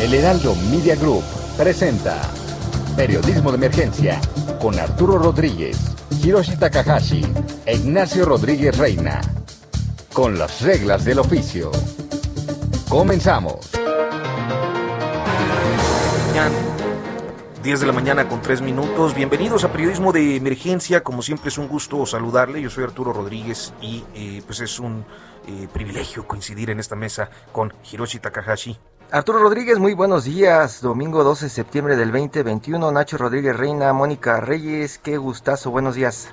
El Heraldo Media Group presenta Periodismo de Emergencia con Arturo Rodríguez, Hiroshi Takahashi e Ignacio Rodríguez Reina. Con las reglas del oficio. Comenzamos. 10 de la mañana con 3 minutos. Bienvenidos a Periodismo de Emergencia. Como siempre es un gusto saludarle. Yo soy Arturo Rodríguez y eh, pues es un eh, privilegio coincidir en esta mesa con Hiroshi Takahashi. Arturo Rodríguez, muy buenos días. Domingo 12 de septiembre del 2021. Nacho Rodríguez Reina, Mónica Reyes, qué gustazo. Buenos días.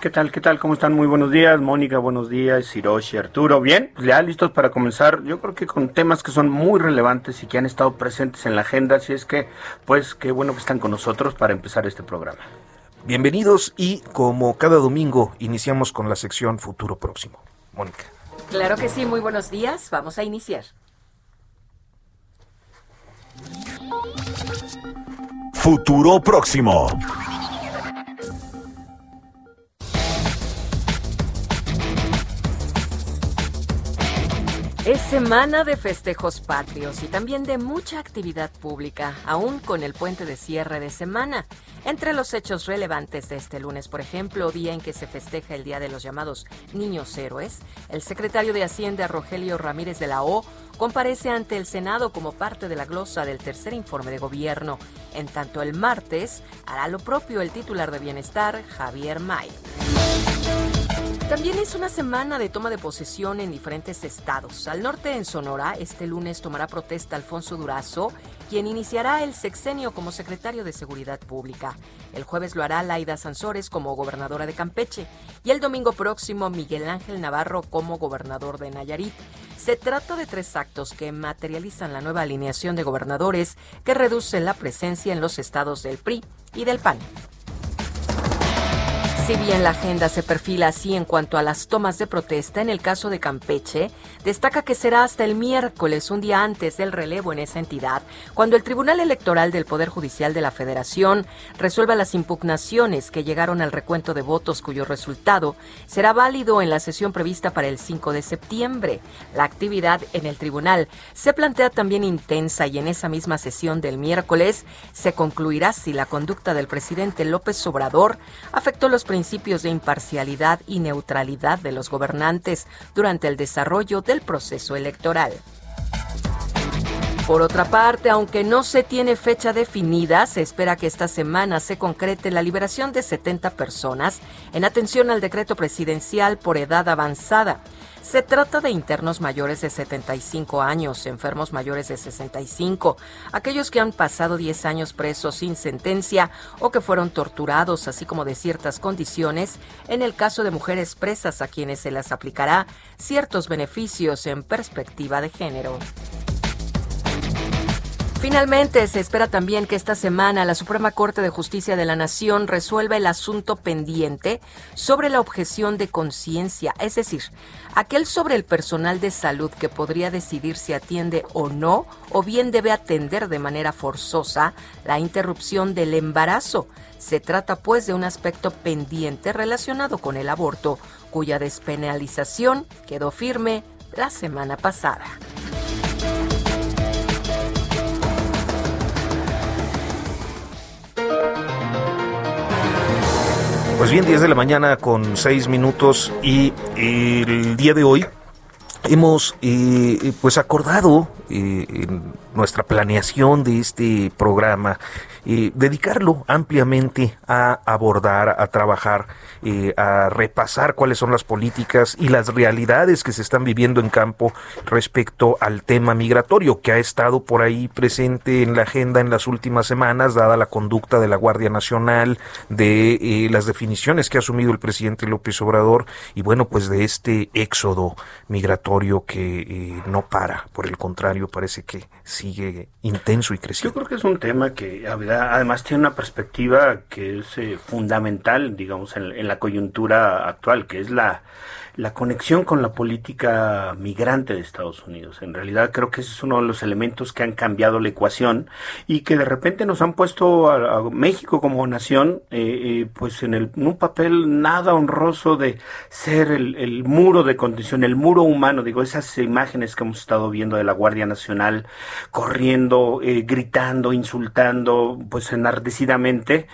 ¿Qué tal? ¿Qué tal? ¿Cómo están? Muy buenos días. Mónica, buenos días. Hiroshi, Arturo. Bien, pues ya listos para comenzar. Yo creo que con temas que son muy relevantes y que han estado presentes en la agenda. Así es que, pues, qué bueno que están con nosotros para empezar este programa. Bienvenidos y como cada domingo iniciamos con la sección Futuro Próximo. Mónica. Claro que sí, muy buenos días. Vamos a iniciar. Futuro Próximo. Es semana de festejos patrios y también de mucha actividad pública, aún con el puente de cierre de semana. Entre los hechos relevantes de este lunes, por ejemplo, día en que se festeja el Día de los llamados Niños Héroes, el secretario de Hacienda Rogelio Ramírez de la O comparece ante el Senado como parte de la glosa del tercer informe de gobierno. En tanto, el martes hará lo propio el titular de Bienestar, Javier May. También es una semana de toma de posesión en diferentes estados. Al norte, en Sonora, este lunes tomará protesta Alfonso Durazo, quien iniciará el sexenio como secretario de Seguridad Pública. El jueves lo hará Laida Sansores como gobernadora de Campeche y el domingo próximo Miguel Ángel Navarro como gobernador de Nayarit. Se trata de tres actos que materializan la nueva alineación de gobernadores que reduce la presencia en los estados del PRI y del PAN. Si bien la agenda se perfila así en cuanto a las tomas de protesta, en el caso de Campeche, destaca que será hasta el miércoles, un día antes del relevo en esa entidad, cuando el Tribunal Electoral del Poder Judicial de la Federación resuelva las impugnaciones que llegaron al recuento de votos cuyo resultado será válido en la sesión prevista para el 5 de septiembre. La actividad en el tribunal se plantea también intensa y en esa misma sesión del miércoles se concluirá si la conducta del presidente López Obrador afectó los principios de imparcialidad y neutralidad de los gobernantes durante el desarrollo del proceso electoral. Por otra parte, aunque no se tiene fecha definida, se espera que esta semana se concrete la liberación de 70 personas en atención al decreto presidencial por edad avanzada. Se trata de internos mayores de 75 años, enfermos mayores de 65, aquellos que han pasado 10 años presos sin sentencia o que fueron torturados, así como de ciertas condiciones, en el caso de mujeres presas a quienes se les aplicará ciertos beneficios en perspectiva de género. Finalmente, se espera también que esta semana la Suprema Corte de Justicia de la Nación resuelva el asunto pendiente sobre la objeción de conciencia, es decir, aquel sobre el personal de salud que podría decidir si atiende o no, o bien debe atender de manera forzosa la interrupción del embarazo. Se trata pues de un aspecto pendiente relacionado con el aborto, cuya despenalización quedó firme la semana pasada. Pues bien, 10 de la mañana con 6 minutos y el día de hoy hemos eh, pues acordado eh, en nuestra planeación de este programa eh, dedicarlo ampliamente a abordar, a trabajar, eh, a repasar cuáles son las políticas y las realidades que se están viviendo en campo respecto al tema migratorio que ha estado por ahí presente en la agenda en las últimas semanas, dada la conducta de la Guardia Nacional, de eh, las definiciones que ha asumido el presidente López Obrador y bueno, pues de este éxodo migratorio que no para, por el contrario, parece que sigue intenso y creciendo. Yo creo que es un tema que además tiene una perspectiva que es eh, fundamental, digamos, en, la coyuntura actual, que es la, la conexión con la política migrante de Estados Unidos. En realidad creo que ese es uno de los elementos que han cambiado la ecuación y que de repente nos han puesto a, México como nación eh, eh, pues en, el, un papel nada honroso de ser el, el, muro de contención, el muro humano, digo, esas imágenes que hemos estado viendo de la Guardia Nacional corriendo, eh, gritando, insultando, pues enardecidamente,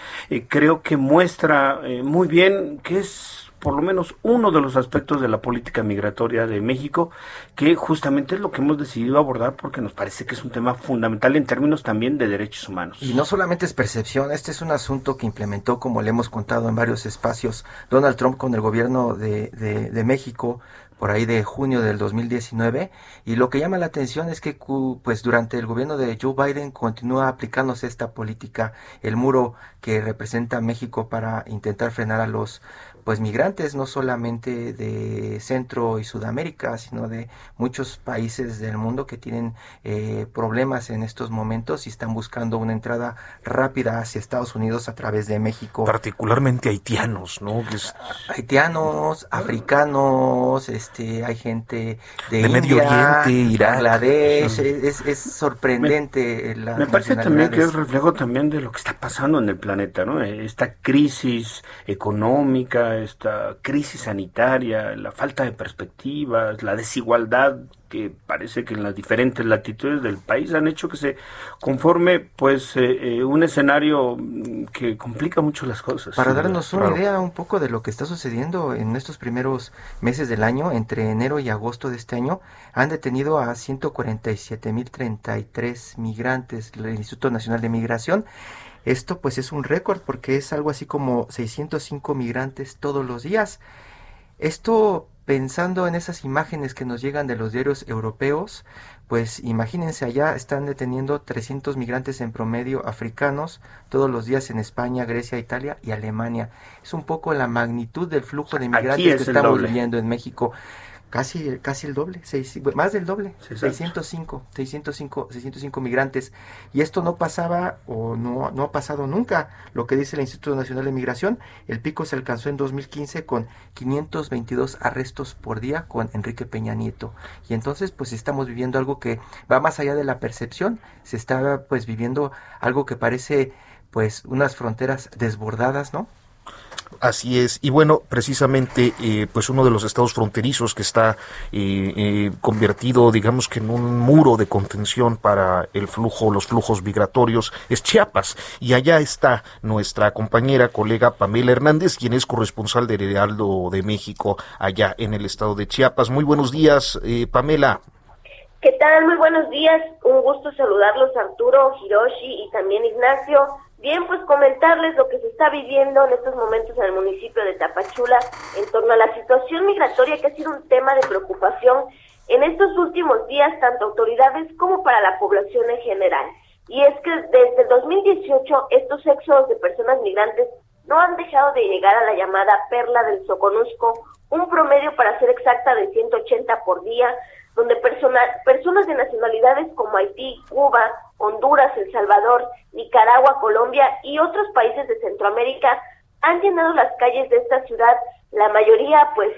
creo que muestra muy bien que es por lo menos uno de los aspectos de la política migratoria de México, que justamente es lo que hemos decidido abordar porque nos parece que es un tema fundamental en términos también de derechos humanos. Y no solamente es percepción, este es un asunto que implementó, como le hemos contado en varios espacios, Donald Trump con el gobierno de, de, México por ahí de junio del 2019 y lo que llama la atención es que pues durante el gobierno de Joe Biden continúa aplicándose esta política el muro que representa México para intentar frenar a los pues migrantes no solamente de Centro y Sudamérica, sino de muchos países del mundo que tienen eh, problemas en estos momentos y están buscando una entrada rápida hacia Estados Unidos a través de México. Particularmente haitianos, ¿no? Haitianos, africanos, este, hay gente de, Medio Oriente, Irak. Bangladesh, es, es, sorprendente. Me, me parece también que es reflejo también de lo que está pasando en el planeta, ¿no? Esta crisis económica, esta crisis sanitaria, la falta de perspectivas, la desigualdad que parece que en las diferentes latitudes del país han hecho que se conforme pues eh, eh, un escenario que complica mucho las cosas. Para darnos una idea un poco de lo que está sucediendo en estos primeros meses del año, entre enero y agosto de este año, han detenido a 147.033 migrantes del Instituto Nacional de Migración esto pues es un récord porque es algo así como 605 migrantes todos los días. Esto pensando en esas imágenes que nos llegan de los diarios europeos, pues imagínense allá están deteniendo 300 migrantes en promedio africanos todos los días en España, Grecia, Italia y Alemania. Es un poco la magnitud del flujo de migrantes que estamos viviendo en México. Casi, casi el doble, seis, más del doble, 605, 605, 605 migrantes. Y esto no pasaba o no, no ha pasado nunca, lo que dice el Instituto Nacional de Migración. El pico se alcanzó en 2015 con 522 arrestos por día con Enrique Peña Nieto. Y entonces pues estamos viviendo algo que va más allá de la percepción, se está pues viviendo algo que parece pues unas fronteras desbordadas, ¿no? Así es, y bueno, precisamente, eh, pues uno de los estados fronterizos que está eh, eh, convertido, digamos que en un muro de contención para el flujo, los flujos migratorios, es Chiapas, y allá está nuestra compañera, colega Pamela Hernández, quien es corresponsal de Heraldo de México allá en el estado de Chiapas. Muy buenos días, Pamela. ¿Qué tal? Muy buenos días. Un gusto saludarlos, Arturo, Hiroshi y también Ignacio. Bien, pues comentarles lo que se está viviendo en estos momentos en el municipio de Tapachula en torno a la situación migratoria que ha sido un tema de preocupación en estos últimos días, tanto autoridades como para la población en general. Y es que desde el 2018 estos éxodos de personas migrantes no han dejado de llegar a la llamada perla del Soconusco, un promedio para ser exacta de 180 por día, donde personas de nacionalidades como Haití, Cuba, Honduras, El Salvador, Nicaragua, Colombia y otros países de Centroamérica han llenado las calles de esta ciudad. La mayoría, pues,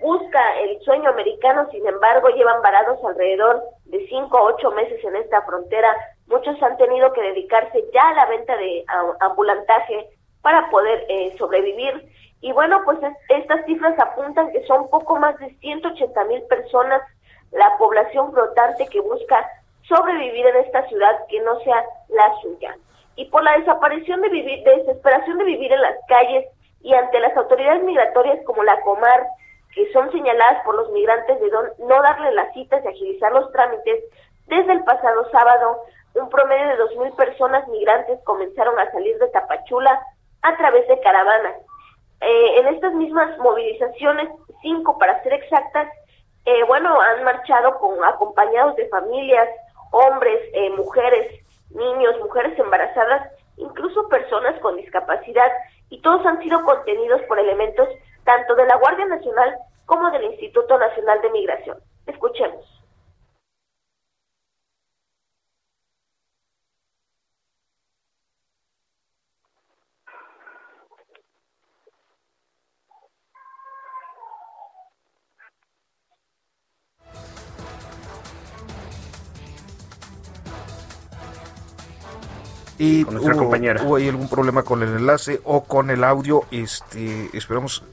busca el sueño americano, sin embargo, llevan varados alrededor de cinco o ocho meses en esta frontera. Muchos han tenido que dedicarse ya a la venta de ambulantaje para poder eh, sobrevivir. Y bueno, pues estas cifras apuntan que son poco más de 180 mil personas la población flotante que busca sobrevivir en esta ciudad que no sea la suya. Y por la desaparición de vivir, de desesperación de vivir en las calles y ante las autoridades migratorias como la Comar, que son señaladas por los migrantes de no darle las citas y agilizar los trámites, desde el pasado sábado, un promedio de 2.000 personas migrantes comenzaron a salir de Tapachula a través de caravanas. Eh, en estas mismas movilizaciones, cinco para ser exactas, eh, bueno, han marchado con acompañados de familias, hombres, eh, mujeres, niños, mujeres embarazadas, incluso personas con discapacidad, y todos han sido contenidos por elementos tanto de la Guardia Nacional como del Instituto Nacional de Migración. Escuchemos. Y con nuestra compañera. Hubo ahí algún problema con el enlace o con el audio. Este, esperamos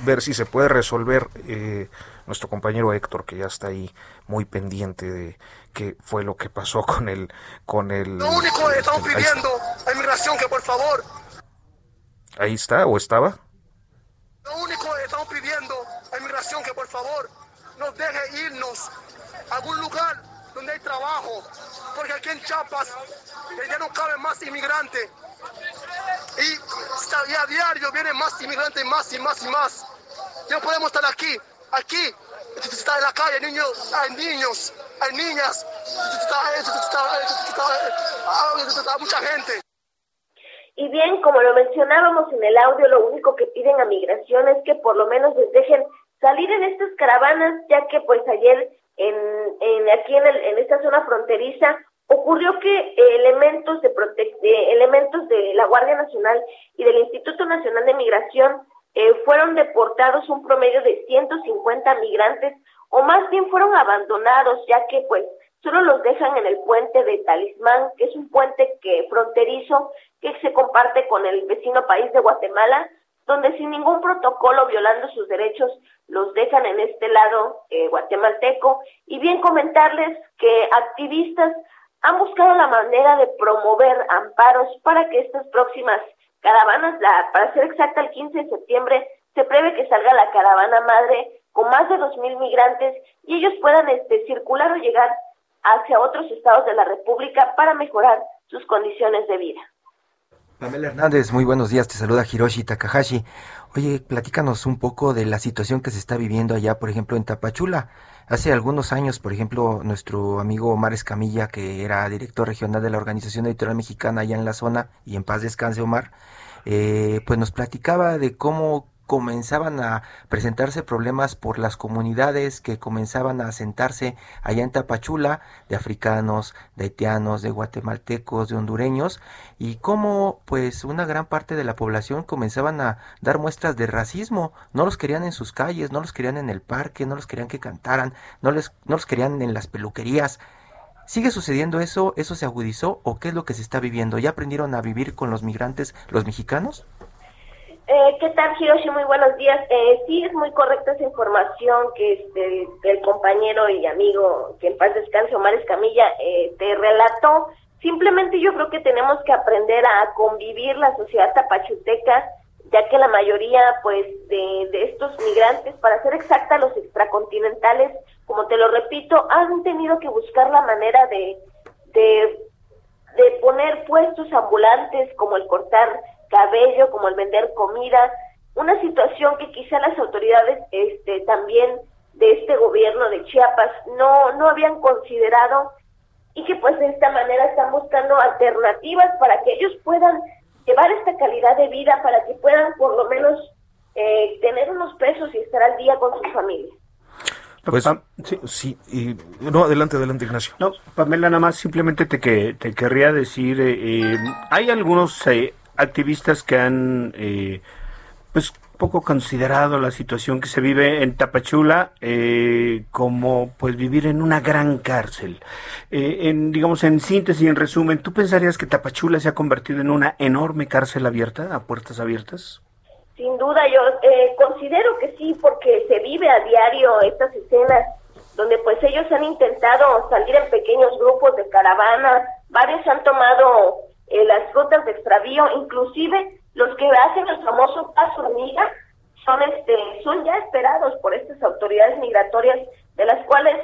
ver si se puede resolver eh, nuestro compañero Héctor, que ya está ahí muy pendiente de qué fue lo que pasó con el... Con el lo único que estamos pidiendo a inmigración que por favor... Ahí está, o estaba. Lo único que estamos pidiendo a inmigración que por favor nos deje irnos a algún lugar donde hay trabajo, porque aquí en Chiapas ya no caben más inmigrantes. Y, a diario vienen más inmigrantes, más y más y más. Ya no podemos estar aquí. Aquí está en la calle, niños, hay niños, hay niñas, está, mucha gente. Y bien, como lo mencionábamos en el audio, lo único que piden a migración es que por lo menos les dejen salir en estas caravanas, ya que pues ayer en, en aquí en, el, en esta zona fronteriza ocurrió que eh, elementos de, elementos de la Guardia Nacional y del Instituto Nacional de Migración eh, fueron deportados un promedio de 150 migrantes o más bien fueron abandonados ya que pues solo los dejan en el puente de Talismán, que es un puente que fronterizo que se comparte con el vecino país de Guatemala, donde sin ningún protocolo violando sus derechos los dejan en este lado eh, guatemalteco y bien comentarles que activistas han buscado la manera de promover amparos para que estas próximas caravanas, la, para ser exacta, el 15 de septiembre, se prevé que salga la caravana madre con más de 2.000 migrantes y ellos puedan este, circular o llegar hacia otros estados de la República para mejorar sus condiciones de vida. Pamela Hernández, muy buenos días, te saluda Hiroshi Takahashi. Oye, platícanos un poco de la situación que se está viviendo allá, por ejemplo, en Tapachula. Hace algunos años, por ejemplo, nuestro amigo Omar Escamilla, que era director regional de la Organización Editorial Mexicana allá en la zona, y en paz descanse Omar, eh, pues nos platicaba de cómo comenzaban a presentarse problemas por las comunidades que comenzaban a asentarse allá en Tapachula, de africanos, de haitianos, de guatemaltecos, de hondureños, y cómo pues una gran parte de la población comenzaban a dar muestras de racismo, no los querían en sus calles, no los querían en el parque, no los querían que cantaran, no, les, no los querían en las peluquerías. ¿Sigue sucediendo eso? ¿Eso se agudizó? ¿O qué es lo que se está viviendo? ¿Ya aprendieron a vivir con los migrantes los mexicanos? Eh, ¿Qué tal, Hiroshi? Muy buenos días. Eh, sí, es muy correcta esa información que este, el compañero y amigo, que en paz descanse, Omar Escamilla, eh, te relató. Simplemente yo creo que tenemos que aprender a convivir la sociedad tapachuteca, ya que la mayoría, pues, de, de estos migrantes, para ser exacta, los extracontinentales, como te lo repito, han tenido que buscar la manera de, de, de poner puestos ambulantes, como el cortar cabello, como el vender comida, una situación que quizá las autoridades este, también de este gobierno de Chiapas no, no habían considerado y que pues de esta manera están buscando alternativas para que ellos puedan llevar esta calidad de vida, para que puedan por lo menos eh, tener unos pesos y estar al día con sus familias. Pues sí, y, no, adelante, adelante Ignacio. No, Pamela, nada más simplemente te, que, te querría decir, eh, eh, hay algunos activistas que han eh, pues poco considerado la situación que se vive en Tapachula eh, como pues vivir en una gran cárcel. Eh, en digamos en síntesis y en resumen, ¿tú pensarías que Tapachula se ha convertido en una enorme cárcel abierta a puertas abiertas? Sin duda, yo eh, considero que sí, porque se vive a diario estas escenas donde pues ellos han intentado salir en pequeños grupos de caravana, varios han tomado eh, las rutas de extravío, inclusive los que hacen el famoso paso hormiga, son este son ya esperados por estas autoridades migratorias de las cuales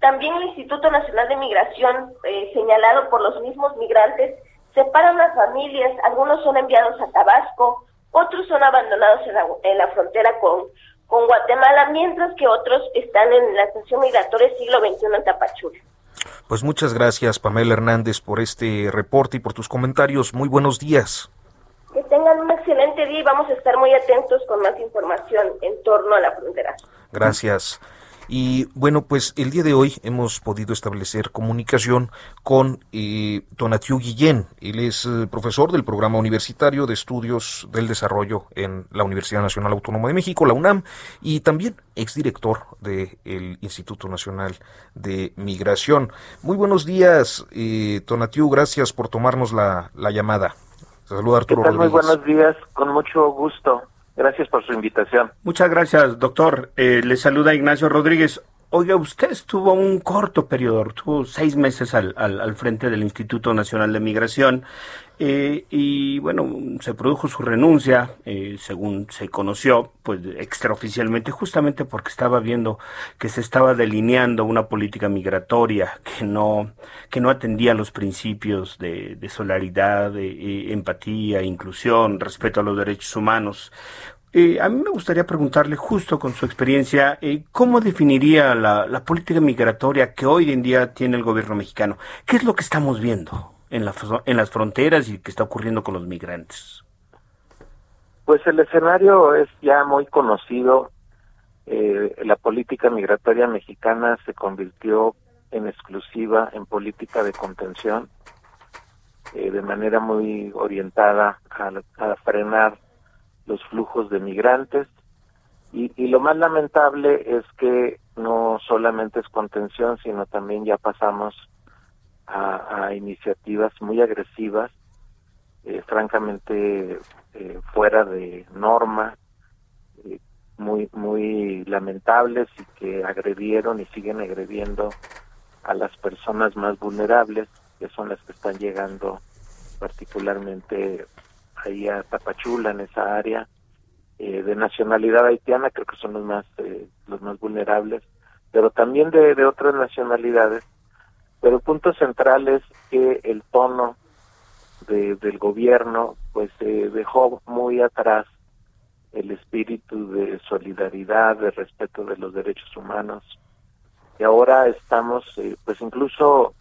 también el Instituto Nacional de Migración eh, señalado por los mismos migrantes separan las familias algunos son enviados a Tabasco otros son abandonados en la, en la frontera con con Guatemala mientras que otros están en la estación migratoria siglo XXI en Tapachula pues muchas gracias Pamela Hernández por este reporte y por tus comentarios muy buenos días que tengan un excelente día y vamos a estar muy atentos con más información en torno a la frontera. Gracias. Y bueno, pues el día de hoy hemos podido establecer comunicación con eh, Tonatiu Guillén. Él es eh, profesor del Programa Universitario de Estudios del Desarrollo en la Universidad Nacional Autónoma de México, la UNAM, y también exdirector del Instituto Nacional de Migración. Muy buenos días, eh, Tonatiu. Gracias por tomarnos la, la llamada. Saludos Arturo Muy buenos días, con mucho gusto. Gracias por su invitación. Muchas gracias, doctor. Eh, le saluda Ignacio Rodríguez. Oiga, usted estuvo un corto periodo, estuvo seis meses al, al, al frente del Instituto Nacional de Migración eh, y bueno, se produjo su renuncia, eh, según se conoció, pues extraoficialmente, justamente porque estaba viendo que se estaba delineando una política migratoria que no, que no atendía los principios de, de solidaridad, de, eh, empatía, inclusión, respeto a los derechos humanos. Eh, a mí me gustaría preguntarle, justo con su experiencia, eh, ¿cómo definiría la, política migratoria que hoy en día tiene el gobierno mexicano? ¿Qué es lo que estamos viendo en, la, en las fronteras y qué está ocurriendo con los migrantes? Pues el escenario es ya muy conocido. Eh, la política migratoria mexicana se convirtió en exclusiva en política de contención, eh, de manera muy orientada a, a frenar los flujos de migrantes. Y, y, lo más lamentable es que no solamente es contención, sino también ya pasamos a, a iniciativas muy agresivas, eh, francamente eh, fuera de norma, eh, muy muy lamentables y que agredieron y siguen agrediendo a las personas más vulnerables, que son las que están llegando particularmente ahí a Tapachula, en esa área, eh, de nacionalidad haitiana, creo que son los más, eh, los más vulnerables, pero también de, otras nacionalidades. Pero el punto central es que el tono de, del gobierno pues eh, dejó muy atrás el espíritu de solidaridad, de respeto de los derechos humanos. Y ahora estamos, eh, pues incluso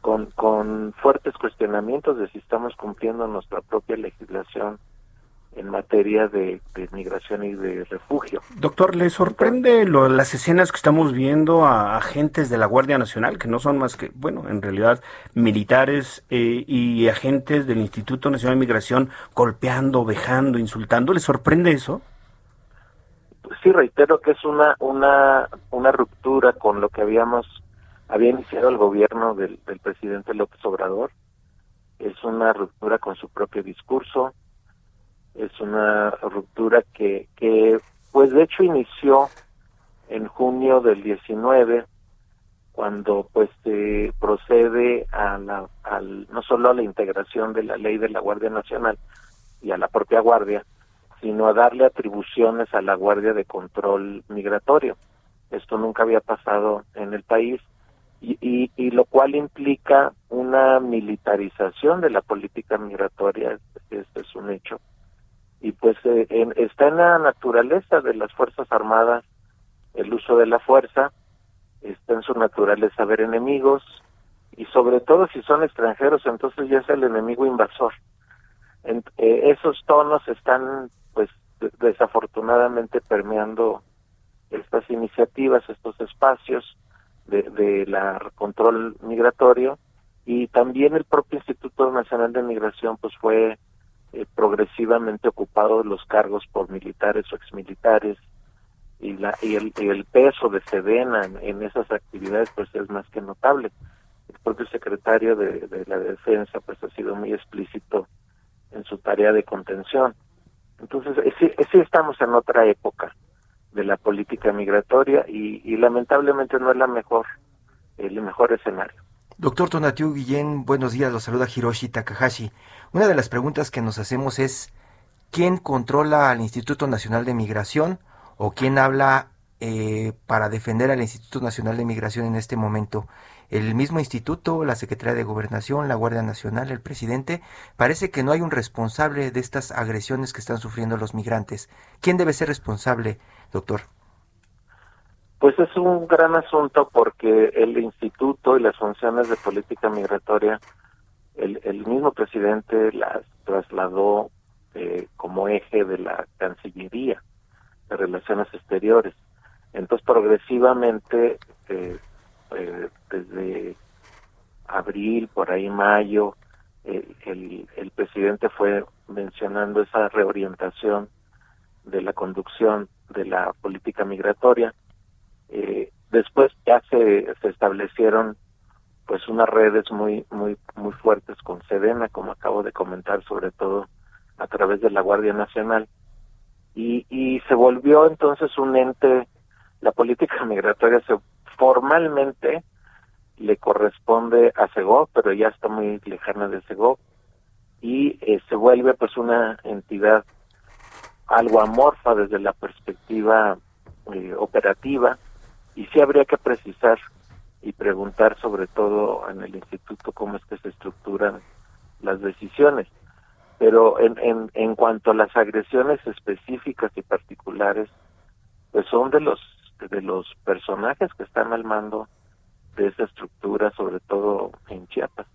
con, con fuertes cuestionamientos de si estamos cumpliendo nuestra propia legislación en materia de, de, migración y de refugio. Doctor, ¿le sorprende lo, las escenas que estamos viendo a agentes de la Guardia Nacional, que no son más que, bueno, en realidad militares eh, y agentes del Instituto Nacional de Migración golpeando, vejando, insultando? ¿Le sorprende eso? Pues sí, reitero que es una, una, una ruptura con lo que habíamos había iniciado el gobierno del, del presidente López Obrador. Es una ruptura con su propio discurso, es una ruptura que, que pues de hecho inició en junio del 19 cuando pues se procede a la al, no solo a la integración de la ley de la Guardia Nacional y a la propia Guardia sino a darle atribuciones a la Guardia de Control Migratorio. Esto nunca había pasado en el país y, y, lo cual implica una militarización de la política migratoria este es un hecho y pues eh, en, está en la naturaleza de las Fuerzas Armadas el uso de la fuerza, está en su naturaleza ver enemigos y sobre todo si son extranjeros entonces ya es el enemigo invasor. En, eh, esos tonos están pues desafortunadamente permeando estas iniciativas, estos espacios de, de la control migratorio y también el propio Instituto Nacional de Migración pues fue eh, progresivamente ocupados los cargos por militares o exmilitares y, la, y, el, y el peso de Sedena en, en, esas actividades pues es más que notable. El propio secretario de, de la Defensa pues ha sido muy explícito en su tarea de contención. Entonces, sí, sí estamos en otra época de la política migratoria y, lamentablemente no es la mejor, el mejor escenario. Doctor Tonatiu Guillén, buenos días, los saluda Hiroshi Takahashi. Una de las preguntas que nos hacemos es, quién controla al Instituto Nacional de Migración o quién habla eh, para defender al Instituto Nacional de Migración en este momento. El mismo instituto, la Secretaría de Gobernación, la Guardia Nacional, el presidente, parece que no hay un responsable de estas agresiones que están sufriendo los migrantes. ¿Quién debe ser responsable, doctor? Pues es un gran asunto porque el instituto y las funciones de política migratoria, el, el mismo presidente las trasladó eh, como eje de la Cancillería de Relaciones Exteriores. Entonces, progresivamente, eh, eh, desde abril, por ahí mayo, el, el, presidente fue mencionando esa reorientación de la conducción de la política migratoria. Eh, después ya se, se establecieron pues unas redes muy muy muy fuertes con Sedena, como acabo de comentar, sobre todo a través de la Guardia Nacional, y, y se volvió entonces un ente la política migratoria se formalmente le corresponde a Segov, pero ya está muy lejana de Segov y eh, se vuelve pues una entidad algo amorfa desde la perspectiva eh, operativa y sí habría que precisar y preguntar sobre todo en el instituto cómo es que se estructuran las decisiones pero en, en, en cuanto a las agresiones específicas y particulares pues son de los de los personajes que están al mando de esa estructura, sobre todo en Chiapas.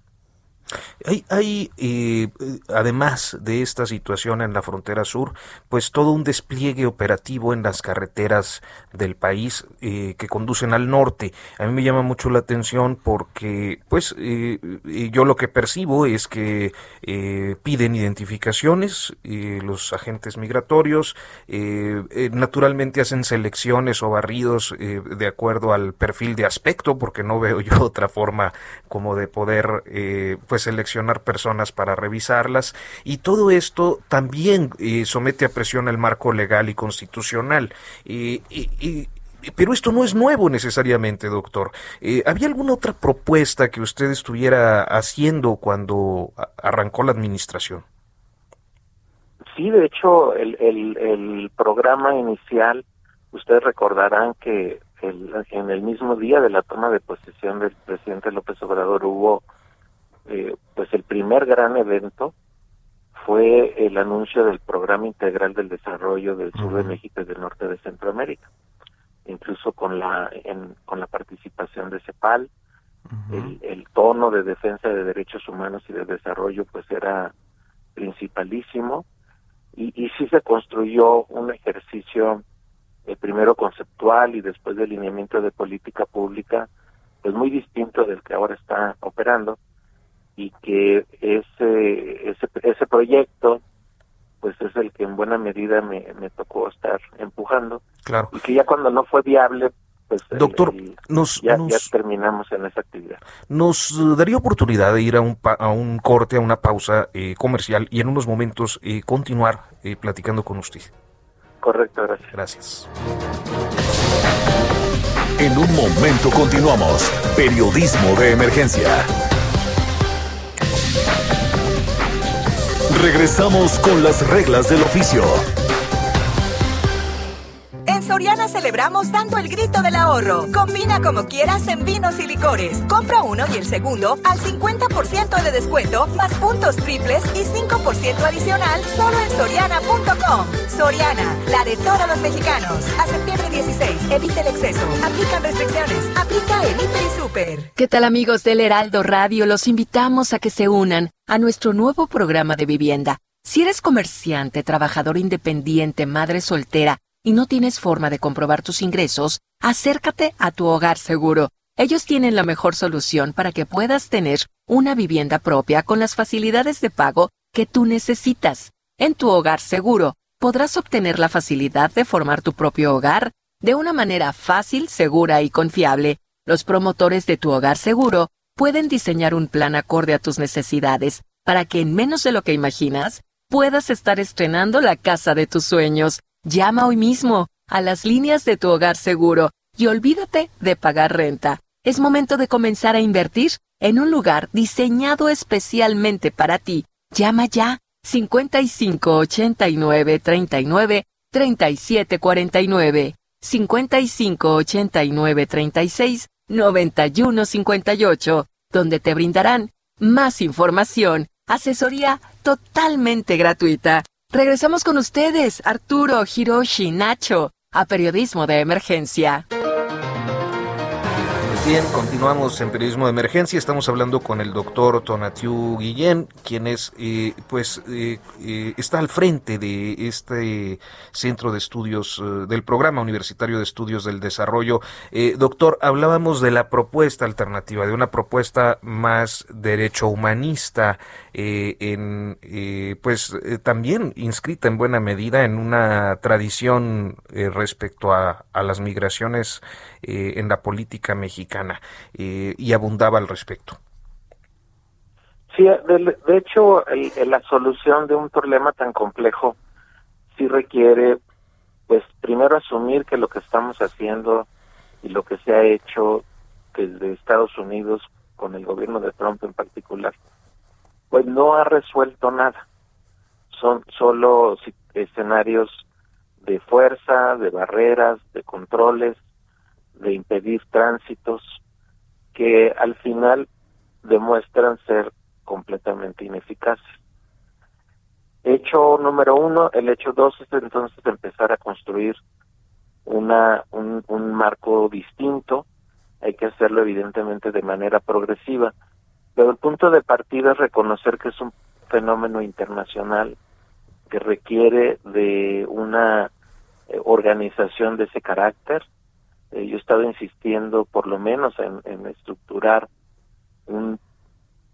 Hay, hay eh, además de esta situación en la frontera sur, pues todo un despliegue operativo en las carreteras del país eh, que conducen al norte. A mí me llama mucho la atención porque, pues, eh, yo lo que percibo es que piden identificaciones los agentes migratorios, naturalmente hacen selecciones o barridos de acuerdo al perfil de aspecto, porque no veo yo otra forma como de poder, pues, seleccionar personas para revisarlas y todo esto también eh, somete a presión el marco legal y constitucional. pero esto no es nuevo necesariamente, doctor. Eh, ¿Había alguna otra propuesta que usted estuviera haciendo cuando arrancó la administración? Sí, de hecho, el, el, el programa inicial, ustedes recordarán que en el mismo día de la toma de posesión del presidente López Obrador hubo eh, pues el primer gran evento fue el anuncio del Programa Integral del Desarrollo del Sur de México y del Norte de Centroamérica, incluso con la con la participación de CEPAL, el, tono de defensa de derechos humanos y de desarrollo pues era principalísimo. Y, y sí se construyó un ejercicio eh, primero conceptual y después de lineamiento de política pública pues muy distinto del que ahora está operando y que ese, ese, ese proyecto pues es el que en buena medida me, me tocó estar empujando. Claro. Y que ya cuando no fue viable pues doctor nos, ya, terminamos en esa actividad. nos daría oportunidad de ir a un a un corte a una pausa eh, comercial y en unos momentos eh, continuar eh, platicando con usted. Correcto gracias. Gracias. En un momento continuamos. Periodismo de emergencia Regresamos con las reglas del oficio. En Soriana celebramos dando el grito del ahorro. Combina como quieras en vinos y licores. Compra uno y el segundo al 50% de descuento, más puntos triples y 5% adicional solo en soriana.com. Soriana, la de todos los mexicanos. A septiembre 16, evite el exceso. Aplican restricciones. Aplica en Hiper y Super. ¿Qué tal amigos del Heraldo Radio? Los invitamos a que se unan a nuestro nuevo programa de vivienda. Si eres comerciante, trabajador independiente, madre soltera y no tienes forma de comprobar tus ingresos, acércate a tu hogar seguro. Ellos tienen la mejor solución para que puedas tener una vivienda propia con las facilidades de pago que tú necesitas. En tu hogar seguro podrás obtener la facilidad de formar tu propio hogar de una manera fácil, segura y confiable. Los promotores de tu hogar seguro pueden diseñar un plan acorde a tus necesidades para que en menos de lo que imaginas puedas estar estrenando la casa de tus sueños. Llama hoy mismo a las líneas de tu hogar seguro y olvídate de pagar renta. Es momento de comenzar a invertir en un lugar diseñado especialmente para ti. Llama ya 55 89 39 37 49, 55 89 36 91 58, donde te brindarán más información, asesoría totalmente gratuita. Regresamos con ustedes, Arturo, Hiroshi, Nacho, a Periodismo de Emergencia. Bien, continuamos en periodismo de emergencia. Estamos hablando con el doctor Tonatiu Guillén, quien es, eh, pues, eh, eh, está al frente de este centro de estudios del programa universitario de estudios del desarrollo. doctor, hablábamos de la propuesta alternativa, de una propuesta más derecho humanista, en, pues, también inscrita en buena medida en una tradición respecto a las migraciones en la política mexicana eh, y abundaba al respecto. Sí, de, hecho, la solución de un problema tan complejo sí requiere, pues, primero asumir que lo que estamos haciendo y lo que se ha hecho desde Estados Unidos con el gobierno de Trump en particular, pues no ha resuelto nada. Son solo escenarios de fuerza, de barreras, de controles, de impedir tránsitos que al final demuestran ser completamente ineficaces. Hecho número uno, el hecho dos es entonces empezar a construir una, un, un marco distinto, hay que hacerlo evidentemente de manera progresiva, pero el punto de partida es reconocer que es un fenómeno internacional que requiere de una eh, organización de ese carácter, eh, yo he estado insistiendo por lo menos en, estructurar un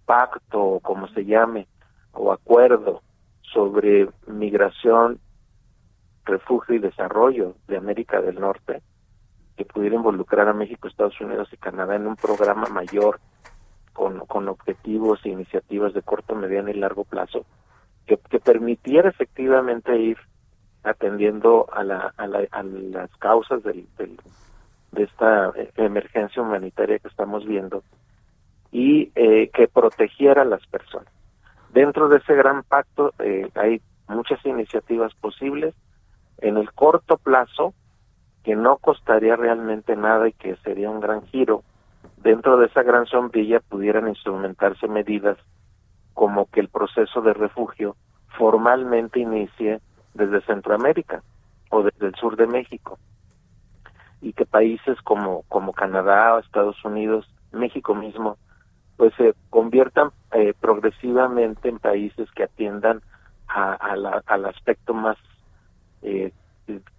pacto, como se llame, o acuerdo sobre migración, refugio y desarrollo de América del Norte, que pudiera involucrar a México, Estados Unidos y Canadá en un programa mayor con, con objetivos e iniciativas de corto, mediano y largo plazo, que, que permitiera efectivamente ir atendiendo a, la, a, la, a las causas del, del, de esta eh, emergencia humanitaria que estamos viendo y eh, que protegiera a las personas. Dentro de ese gran pacto eh, hay muchas iniciativas posibles. En el corto plazo, que no costaría realmente nada y que sería un gran giro, dentro de esa gran sombrilla pudieran instrumentarse medidas como que el proceso de refugio formalmente inicie desde Centroamérica o desde el sur de México y que países como, como Canadá, Estados Unidos, México mismo, pues se conviertan eh, progresivamente en países que atiendan a, al aspecto más eh,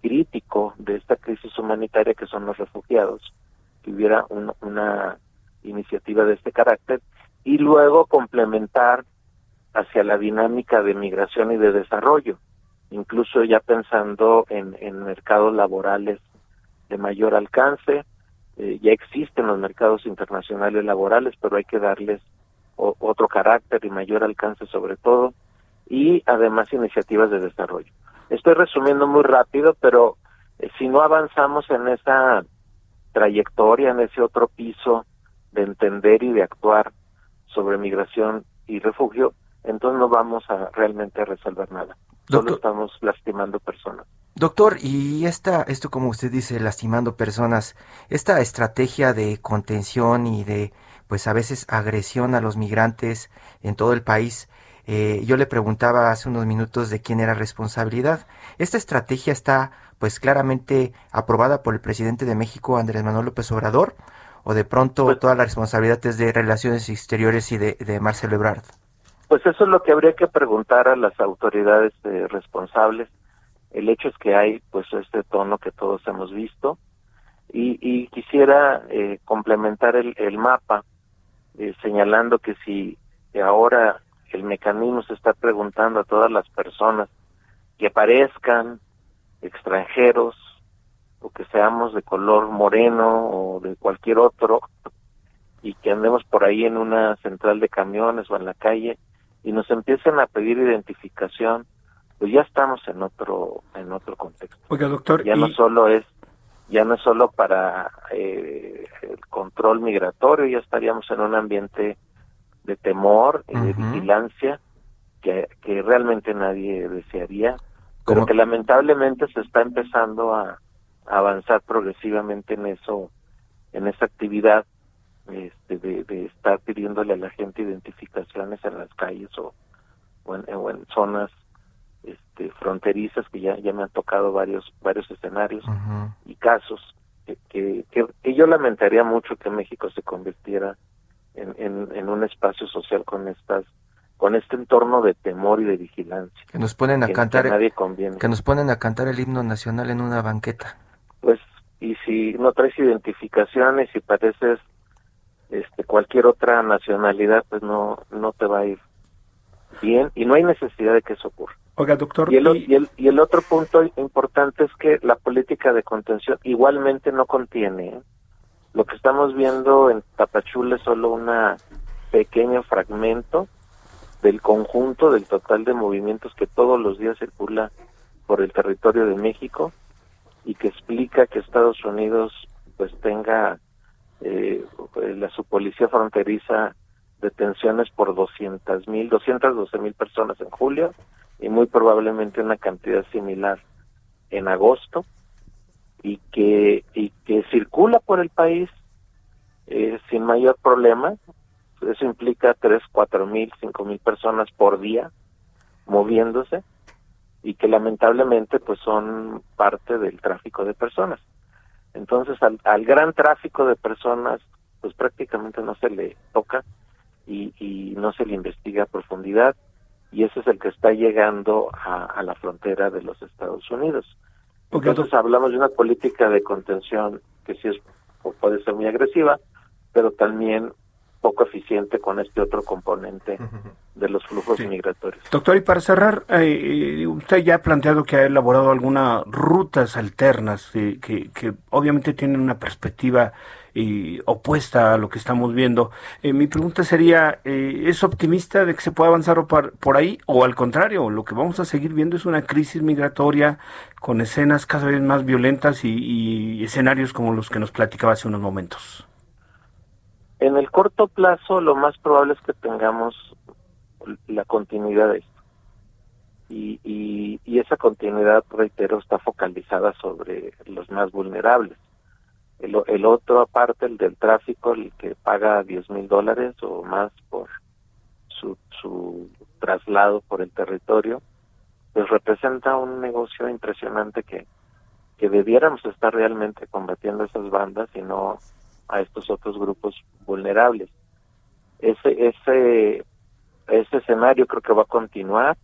crítico de esta crisis humanitaria que son los refugiados, que hubiera una iniciativa de este carácter y luego complementar hacia la dinámica de migración y de desarrollo, incluso ya pensando en, en mercados laborales de mayor alcance. Eh, ya existen los mercados internacionales laborales, pero hay que darles otro carácter y mayor alcance sobre todo, y además iniciativas de desarrollo. Estoy resumiendo muy rápido, pero eh, si no avanzamos en esa trayectoria, en ese otro piso de entender y de actuar sobre migración y refugio, entonces no vamos a realmente resolver nada. Solo estamos lastimando personas. Doctor, y esta, esto como usted dice, lastimando personas, esta estrategia de contención y de, pues a veces agresión a los migrantes en todo el país, eh, yo le preguntaba hace unos minutos de quién era responsabilidad. Esta estrategia está, pues claramente aprobada por el presidente de México, Andrés Manuel López Obrador, o de pronto pues toda la responsabilidad es de Relaciones Exteriores y de, de Marcelo Ebrard. Pues eso es lo que habría que preguntar a las autoridades eh, responsables el hecho es que hay pues este tono que todos hemos visto. Y, quisiera eh, complementar el, el mapa eh, señalando que si ahora el mecanismo se está preguntando a todas las personas que parezcan extranjeros o que seamos de color moreno o de cualquier otro y que andemos por ahí en una central de camiones o en la calle y nos empiecen a pedir identificación pues ya estamos en otro en otro contexto. Oiga, doctor, ya no solo es ya no es solo para eh, el control migratorio, ya estaríamos en un ambiente de temor y de vigilancia que, que realmente nadie desearía, pero que lamentablemente se está empezando a, avanzar progresivamente en eso, en esa actividad este, de, estar pidiéndole a la gente identificaciones en las calles o, o, en, zonas este, fronterizas que ya, ya me han tocado varios varios escenarios y casos que, que, yo lamentaría mucho que México se convirtiera en, en, un espacio social con estas con este entorno de temor y de vigilancia que nos ponen a cantar que nos ponen a cantar el himno nacional en una banqueta. Pues y si no traes identificaciones y pareces este cualquier otra nacionalidad pues no no te va a ir bien y no hay necesidad de que eso ocurra Oiga, doctor. Y el, y... el, y el otro punto importante es que la política de contención igualmente no contiene. ¿eh? Lo que estamos viendo en Tapachula es solo un pequeño fragmento del conjunto, del total de movimientos que todos los días circula por el territorio de México y que explica que Estados Unidos pues tenga eh, la su policía fronteriza detenciones por 200 mil, 212 mil personas en julio y muy probablemente una cantidad similar en agosto y que y que circula por el país eh, sin mayor problema. Eso implica tres cuatro mil cinco mil personas por día moviéndose y que lamentablemente pues son parte del tráfico de personas. Entonces al, al gran tráfico de personas pues prácticamente no se le toca y, y no se le investiga a profundidad y ese es el que está llegando a, la frontera de los Estados Unidos. Entonces hablamos de una política de contención que sí es puede ser muy agresiva, pero también poco eficiente con este otro componente de los flujos migratorios. Doctor, y para cerrar, eh, eh, usted ya ha planteado que ha elaborado algunas rutas alternas que, que obviamente tienen una perspectiva y opuesta a lo que estamos viendo. Eh, mi pregunta sería, eh, ¿es optimista de que se pueda avanzar por, por, ahí o al contrario, lo que vamos a seguir viendo es una crisis migratoria con escenas cada vez más violentas y, escenarios como los que nos platicaba hace unos momentos? En el corto plazo lo más probable es que tengamos la continuidad de esto. Y, y, y esa continuidad, reitero, está focalizada sobre los más vulnerables el, otro aparte, el del tráfico, el que paga 10 mil dólares o más por su, traslado por el territorio, pues representa un negocio impresionante que, que debiéramos estar realmente combatiendo esas bandas y no a estos otros grupos vulnerables. Ese, ese, ese escenario creo que va a continuar.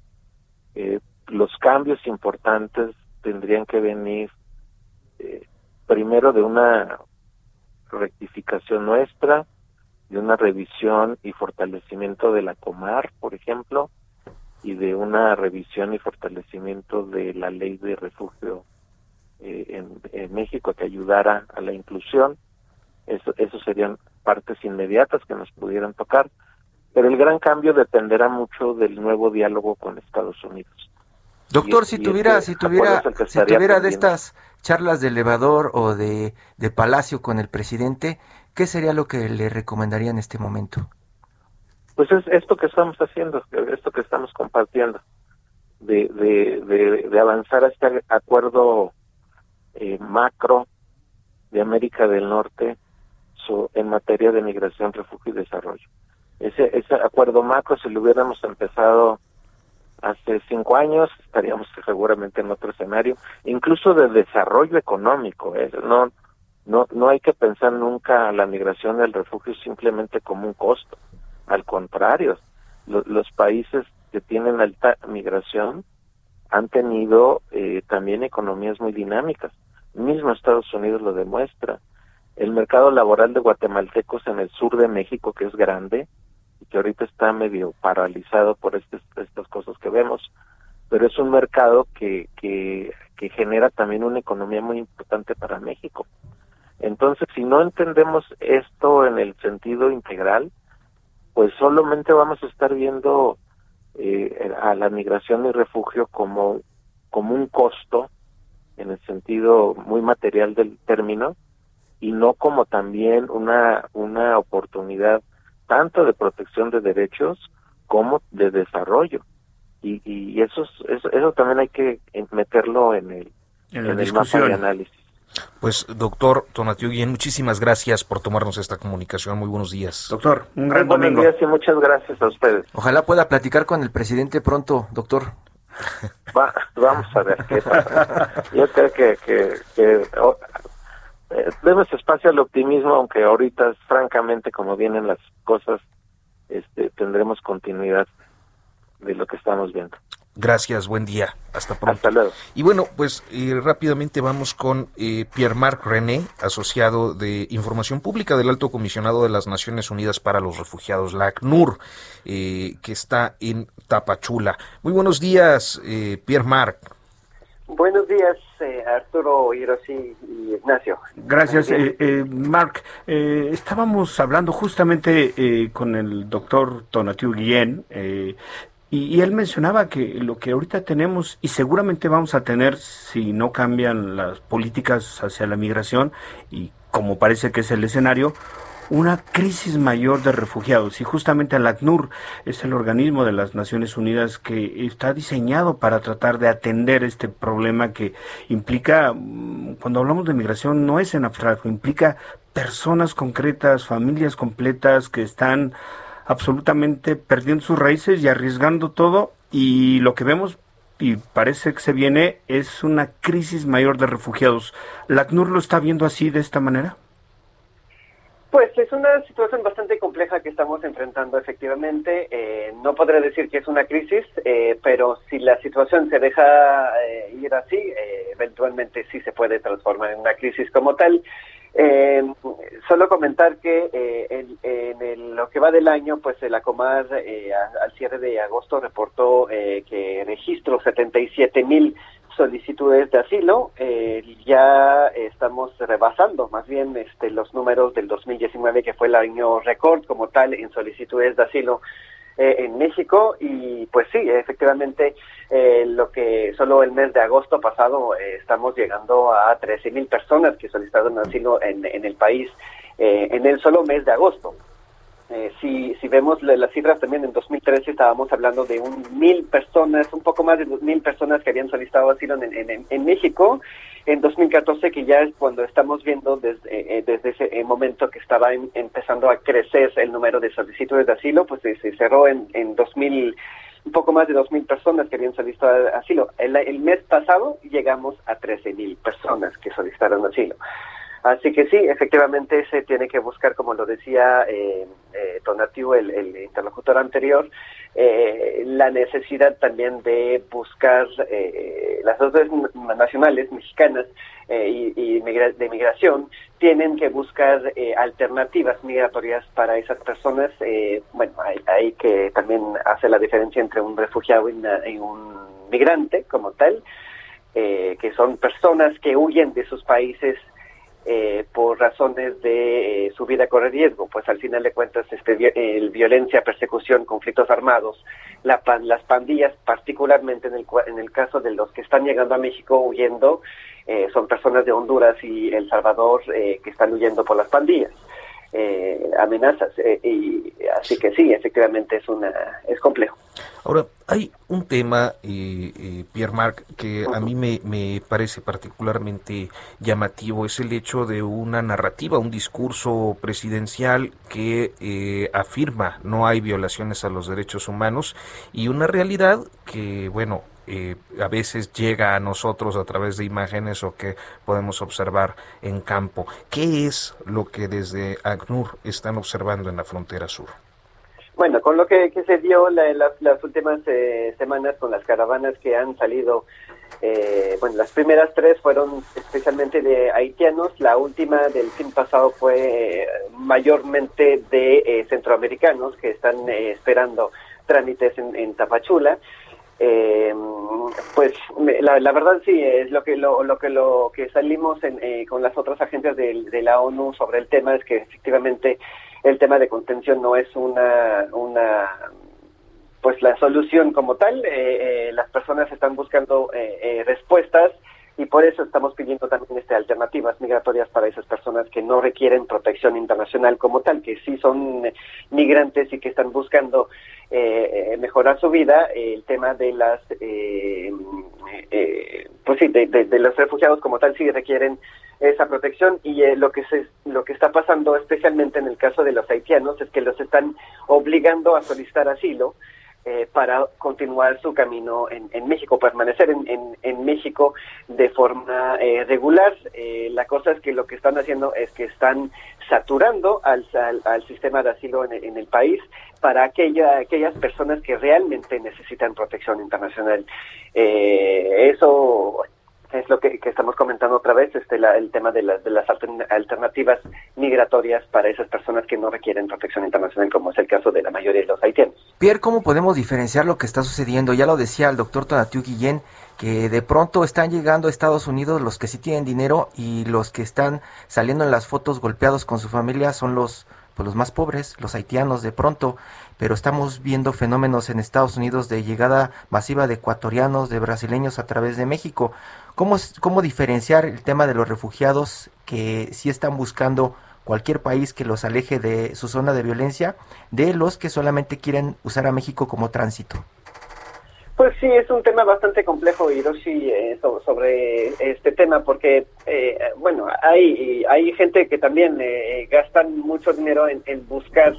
Eh, los cambios importantes tendrían que venir eh, primero de una rectificación nuestra, de una revisión y fortalecimiento de la Comar, por ejemplo, y de una revisión y fortalecimiento de la ley de refugio eh, en, México que ayudara a la inclusión. Eso, eso serían partes inmediatas que nos pudieran tocar, pero el gran cambio dependerá mucho del nuevo diálogo con Estados Unidos. Doctor, si tuviera, si tuviera, si tuviera de estas charlas de elevador o de, de palacio con el presidente, ¿qué sería lo que le recomendaría en este momento? Pues es esto que estamos haciendo, esto que estamos compartiendo, de, de, de, avanzar a este acuerdo eh, macro de América del Norte en materia de migración, refugio y desarrollo. Ese, ese acuerdo macro, si lo hubiéramos empezado hace cinco años estaríamos seguramente en otro escenario, incluso de desarrollo económico. ¿eh? No, no, no hay que pensar nunca la migración del refugio simplemente como un costo. Al contrario, los países que tienen alta migración han tenido eh, también economías muy dinámicas. Mismo Estados Unidos lo demuestra. El mercado laboral de guatemaltecos en el sur de México, que es grande, que ahorita está medio paralizado por estas cosas que vemos, pero es un mercado que, que, que genera también una economía muy importante para México. Entonces, si no entendemos esto en el sentido integral, pues solamente vamos a estar viendo eh, a la migración y refugio como, como un costo en el sentido muy material del término y no como también una, una oportunidad tanto de protección de derechos como de desarrollo. y, y eso, eso, eso también hay que meterlo en el, En la en el discusión. mapa de análisis. Pues, doctor Tonatiu Guillén, muchísimas gracias por tomarnos esta comunicación. Muy buenos días. Doctor, un Muy gran buenos domingo. días y muchas gracias a ustedes. Ojalá pueda platicar con el presidente pronto, doctor. Va- vamos a ver qué pasa. Yo creo que, que, que eh, demos espacio al optimismo, aunque ahorita, francamente, como vienen las cosas, este, tendremos continuidad de lo que estamos viendo. Gracias, buen día. Hasta pronto. Hasta luego. Y bueno, pues eh, rápidamente vamos con eh, Pierre-Marc René, asociado de Información Pública del Alto Comisionado de las Naciones Unidas para los Refugiados, la ACNUR, eh, que está en Tapachula. Muy buenos días, eh, Pierre-Marc. Buenos días, eh, Arturo, Hiroshi y Ignacio. Gracias, eh, eh, Mark. eh, estábamos hablando justamente eh, con el doctor Tonatiu Guillén eh, y, y él mencionaba que lo que ahorita tenemos y seguramente vamos a tener si no cambian las políticas hacia la migración y como parece que es el escenario, una crisis mayor de refugiados y justamente el ACNUR es el organismo de las Naciones Unidas que está diseñado para tratar de atender este problema que implica, mm, cuando hablamos de migración no es en abstracto, implica personas concretas, familias completas que están absolutamente perdiendo sus raíces y arriesgando todo y lo que vemos y parece que se viene es una crisis mayor de refugiados. ¿La ACNUR lo está viendo así de esta manera? Pues es una situación bastante compleja que estamos enfrentando efectivamente. Eh, no podré decir que es una crisis, eh, pero si la situación se deja eh, ir así, eh, eventualmente sí se puede transformar en una crisis como tal. Eh, solo comentar que en, en lo que va del año, pues el ACOMAR a- al cierre de agosto reportó que registró 77 mil solicitudes de asilo. eh, ya estamos rebasando más bien este, los números del 2019, que fue el año récord como tal en solicitudes de asilo eh, en México y pues sí, efectivamente eh, lo que solo el mes de agosto pasado eh, estamos llegando a 13 mil personas que solicitaron asilo en, en el país eh, en el solo mes de agosto. Eh, si, si vemos la- las cifras también en 2013 estábamos hablando de un mil personas, un poco más de mil personas que habían solicitado asilo en, en, en- México. En 2014, que ya es cuando estamos viendo desde, eh, desde ese eh, momento que estaba em- empezando a crecer el número de solicitudes de asilo, pues se, cerró en, en 2000, un poco más de dos mil personas que habían solicitado asilo. El, mes pasado llegamos a 13 mil personas que solicitaron asilo. Así que sí, efectivamente se tiene que buscar, como lo decía eh, eh, Tonatiu, el, interlocutor anterior, eh, la necesidad también de buscar eh, las autoridades nacionales mexicanas eh, y, de migración tienen que buscar eh, alternativas migratorias para esas personas. Bueno, hay, hay que también hacer la diferencia entre un refugiado y, una- y un migrante como tal, eh, que son personas que huyen de sus países eh, por razones de eh, su vida corre riesgo, pues al final de cuentas este, el violencia, persecución, conflictos armados, la las pandillas, particularmente en el, en el caso de los que están llegando a México huyendo, eh, son personas de Honduras y El Salvador eh, que están huyendo por las pandillas. Eh, amenazas eh, y así que sí efectivamente es una es complejo. Ahora, hay un tema, eh, eh, Pierre Marc, que a mí me, me parece particularmente llamativo, es el hecho de una narrativa, un discurso presidencial que eh, afirma no hay violaciones a los derechos humanos y una realidad que, bueno, eh, a veces llega a nosotros a través de imágenes o que podemos observar en campo. ¿Qué es lo que desde ACNUR están observando en la frontera sur? Bueno, con lo que, se dio la- la- las últimas eh, semanas con las caravanas que han salido, eh, bueno, las primeras tres fueron especialmente de haitianos, la última del fin pasado fue eh, mayormente de eh, centroamericanos que están esperando trámites en, en Tapachula. Eh, pues la, la verdad sí es lo que lo, lo que lo que salimos en, eh, con las otras agencias de, la ONU sobre el tema es que efectivamente el tema de contención no es una una pues la solución como tal. Eh, eh, las personas están buscando eh, respuestas y por eso estamos pidiendo también este, alternativas migratorias para esas personas que no requieren protección internacional como tal, que sí son migrantes y que están buscando eh, mejorar su vida. el tema de las, eh, eh, pues sí, de, los refugiados como tal sí requieren esa protección y lo que se, lo que está pasando especialmente en el caso de los haitianos es que los están obligando a solicitar asilo eh, para continuar su camino en, México, permanecer en, en, México de forma eh, regular. Eh, la cosa es que lo que están haciendo es que están saturando al, al, sistema de asilo en, el país para aquella, aquellas personas que realmente necesitan protección internacional. eso es lo que, estamos comentando otra vez, este, el tema de, las alternativas migratorias para esas personas que no requieren protección internacional, como es el caso de la mayoría de los haitianos. Pierre, ¿cómo podemos diferenciar lo que está sucediendo? Ya lo decía el doctor Tonatiu Guillén, que de pronto están llegando a Estados Unidos los que sí tienen dinero y los que están saliendo en las fotos golpeados con su familia son los pues los más pobres, los haitianos de pronto, pero estamos viendo fenómenos en Estados Unidos de llegada masiva de ecuatorianos, de brasileños a través de México. ¿Cómo, cómo diferenciar el tema de los refugiados que sí están buscando cualquier país que los aleje de su zona de violencia de los que solamente quieren usar a México como tránsito? Pues sí, es un tema bastante complejo, Hiroshi, eh, sobre este tema, porque, eh, bueno, hay, hay gente que también eh, gastan mucho dinero en, buscar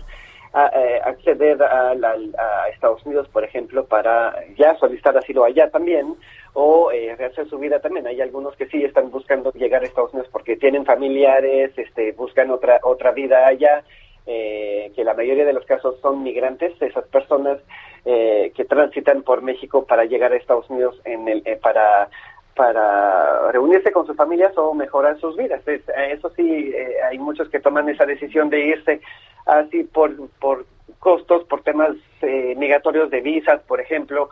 acceder a, a, Estados Unidos, por ejemplo, para ya solicitar asilo allá también, o eh, rehacer su vida también. Hay algunos que sí están buscando llegar a Estados Unidos porque tienen familiares, este, buscan otra otra vida allá, eh, que la mayoría de los casos son migrantes, esas personas eh, que transitan por México para llegar a Estados Unidos en el, eh, para para reunirse con sus familias o mejorar sus vidas. eso sí, hay muchos que toman esa decisión de irse así por, por costos, por temas migratorios de visas, por ejemplo,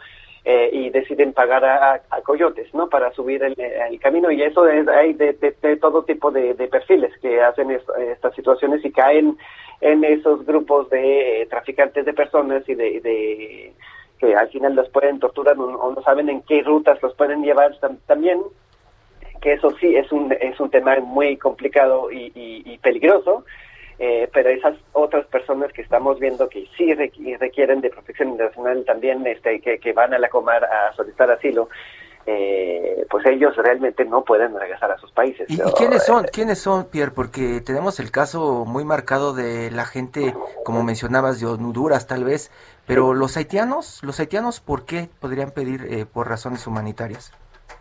eh, y deciden pagar a, coyotes, ¿no? Para subir el, camino y eso es, hay de, todo tipo de, perfiles que hacen estas situaciones y caen en esos grupos de eh, traficantes de personas y de, que al final los pueden torturar o, no saben en qué rutas los pueden llevar también que eso sí es un es un tema muy complicado y peligroso eh, pero esas otras personas que estamos viendo que sí requieren de protección internacional también, este, que, van a la Comar a solicitar asilo, eh, pues ellos realmente no pueden regresar a sus países. ¿Y, quiénes son? Eh, ¿Quiénes son, Pierre? Porque tenemos el caso muy marcado de la gente, como mencionabas, de Honduras tal vez, pero los haitianos, los haitianos, ¿por qué podrían pedir por razones humanitarias?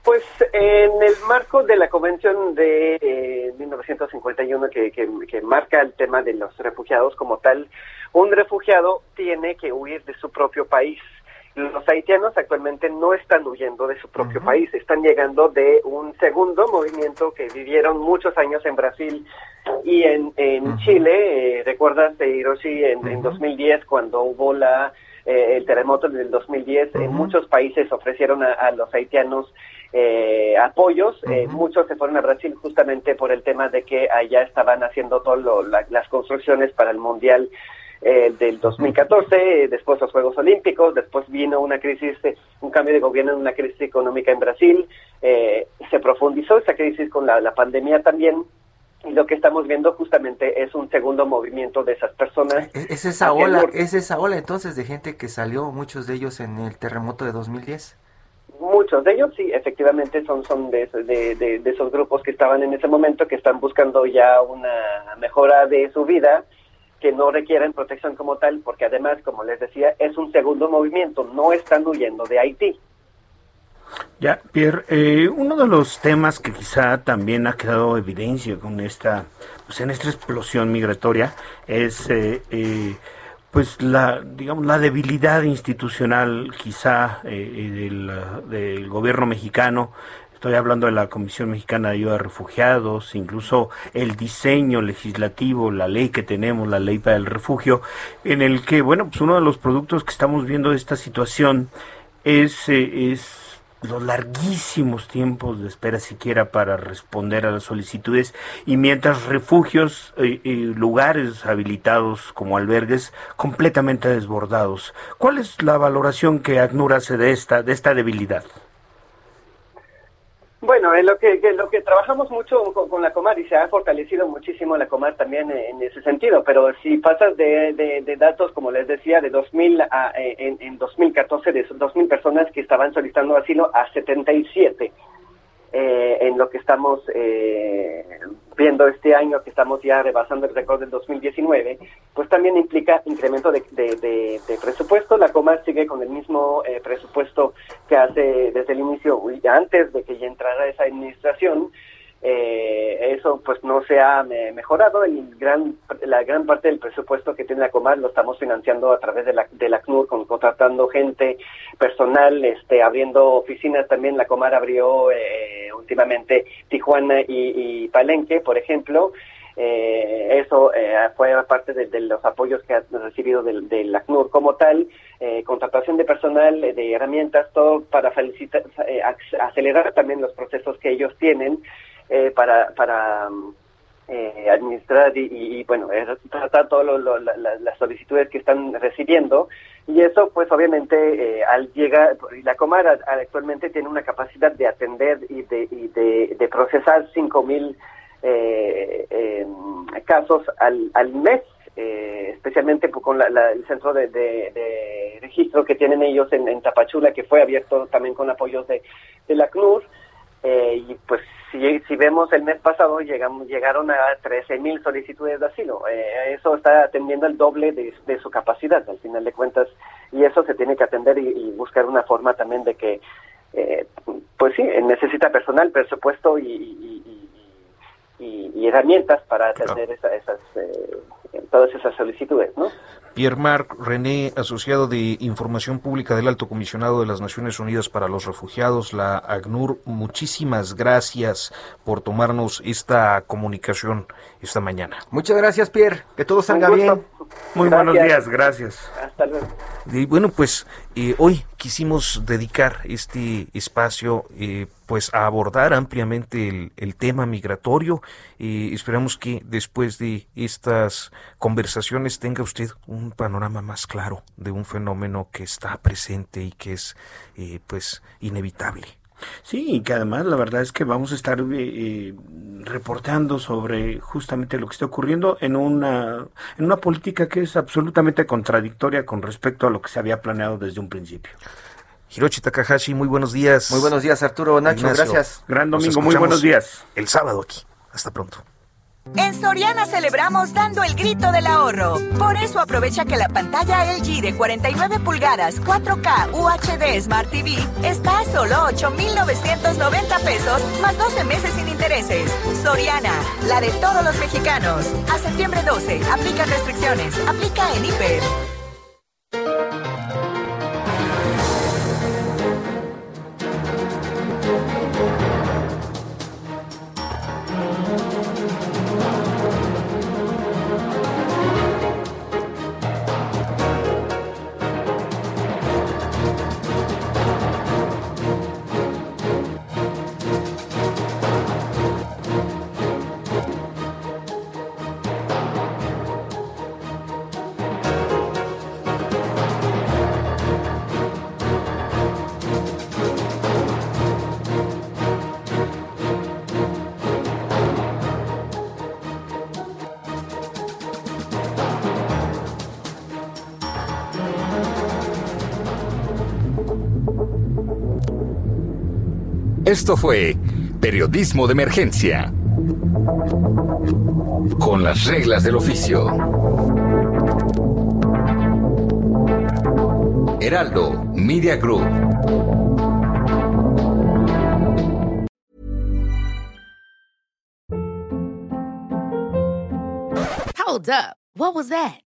Pues en el marco de la Convención de 1951 eh, que, que, marca el tema de los refugiados como tal, un refugiado tiene que huir de su propio país. Los haitianos actualmente no están huyendo de su propio país, están llegando de un segundo movimiento que vivieron muchos años en Brasil y en, en Chile. Eh, ¿Recuerdas, Hiroshi, en, en 2010 cuando hubo la eh, el terremoto del 2010? En muchos países ofrecieron a los haitianos eh, apoyos. Eh, muchos se fueron a Brasil justamente por el tema de que allá estaban haciendo todas las construcciones para el Mundial eh, del 2014, después los Juegos Olímpicos, después vino una crisis, un cambio de gobierno, una crisis económica en Brasil, se profundizó esa crisis con la, pandemia también, y lo que estamos viendo justamente es un segundo movimiento de esas personas. ¿Es esa ola, es esa ola entonces de gente que salió, muchos de ellos en el terremoto de 2010? Muchos de ellos sí, efectivamente son, son de, de, esos grupos que estaban en ese momento, que están buscando ya una mejora de su vida, que no requieren protección como tal, porque además, como les decía, es un segundo movimiento, no están huyendo de Haití. Ya, Pierre, eh, uno de los temas que quizá también ha quedado evidencia con esta, pues en esta explosión migratoria es eh, eh, pues la digamos la debilidad institucional quizá eh, eh, del, gobierno mexicano. Estoy hablando de la Comisión Mexicana de Ayuda a Refugiados, incluso el diseño legislativo, la ley que tenemos, la ley para el refugio, en el que, bueno, pues uno de los productos que estamos viendo de esta situación es, eh, es los larguísimos tiempos de espera siquiera para responder a las solicitudes y mientras refugios y, lugares habilitados como albergues completamente desbordados. ¿Cuál es la valoración que ACNUR hace de esta, de esta debilidad? Bueno, en lo que, lo que trabajamos mucho con, la Comar y se ha fortalecido muchísimo la Comar también en ese sentido, pero si pasas de, datos, como les decía, de 2000 a, en, en 2014, de 2.000 personas que estaban solicitando asilo a 77 eh, en lo que estamos eh, viendo este año, que estamos ya rebasando el récord del 2019, pues también implica incremento de, presupuesto. La Comar sigue con el mismo eh, presupuesto que hace desde el inicio, antes de que ya entrara esa administración, eh, eso pues no se ha mejorado. El gran la gran parte del presupuesto que tiene la Comar lo estamos financiando a través de la de la CNUR con, contratando gente personal este abriendo oficinas también. La Comar abrió eh, últimamente Tijuana y, Palenque por ejemplo. Eh, eso eh, fue parte de, los apoyos que ha recibido del, del ACNUR como tal, eh, contratación de personal, de herramientas, todo para felicitar, acelerar también los procesos que ellos tienen eh, para, para eh, administrar y, bueno, tratar todas las solicitudes que están recibiendo. Y eso, pues obviamente, eh, al llegar, la Comar actualmente tiene una capacidad de atender y de, y de, procesar 5.000 eh, casos al, al mes. especialmente con el centro de, registro que tienen ellos en, Tapachula, que fue abierto también con apoyos de, de la CNUR. Y pues si, si vemos el mes pasado, llegamos, llegaron a 13 mil solicitudes de asilo. Eh, eso está atendiendo el doble de, su capacidad, al final de cuentas, y eso se tiene que atender y, buscar una forma también de que, eh, pues sí, necesita personal, presupuesto y, y herramientas para atender esas, eh, todas esas solicitudes, ¿no? Pierre-Marc René, asociado de Información Pública del Alto Comisionado de las Naciones Unidas para los Refugiados, la ACNUR, muchísimas gracias por tomarnos esta comunicación esta mañana. Muchas gracias, Pierre. Que todo salga bien. Muy buenos días, gracias. Hasta luego. Y bueno, pues eh, hoy quisimos dedicar este espacio eh, pues a abordar ampliamente el, tema migratorio. y esperamos que después de estas conversaciones tenga usted un panorama más claro de un fenómeno que está presente y que es eh, pues inevitable. Sí, y que además la verdad es que vamos a estar eh, eh, reportando sobre justamente lo que está ocurriendo en una, en una política que es absolutamente contradictoria con respecto a lo que se había planeado desde un principio. Hiroshi Takahashi, muy buenos días. Muy buenos días, Arturo Nacho, gracias. Gran domingo, muy buenos días. El sábado aquí. Hasta pronto. En Soriana celebramos dando el grito del ahorro. Por eso aprovecha que la pantalla LG de 49 pulgadas 4K UHD Smart TV está a solo 8,990 pesos más 12 meses sin intereses. Soriana, la de todos los mexicanos. A septiembre 12, aplica restricciones. Aplica en Hiper. Esto fue Periodismo de Emergencia. Con las reglas del oficio. Heraldo Media Group. Hold up. What was that?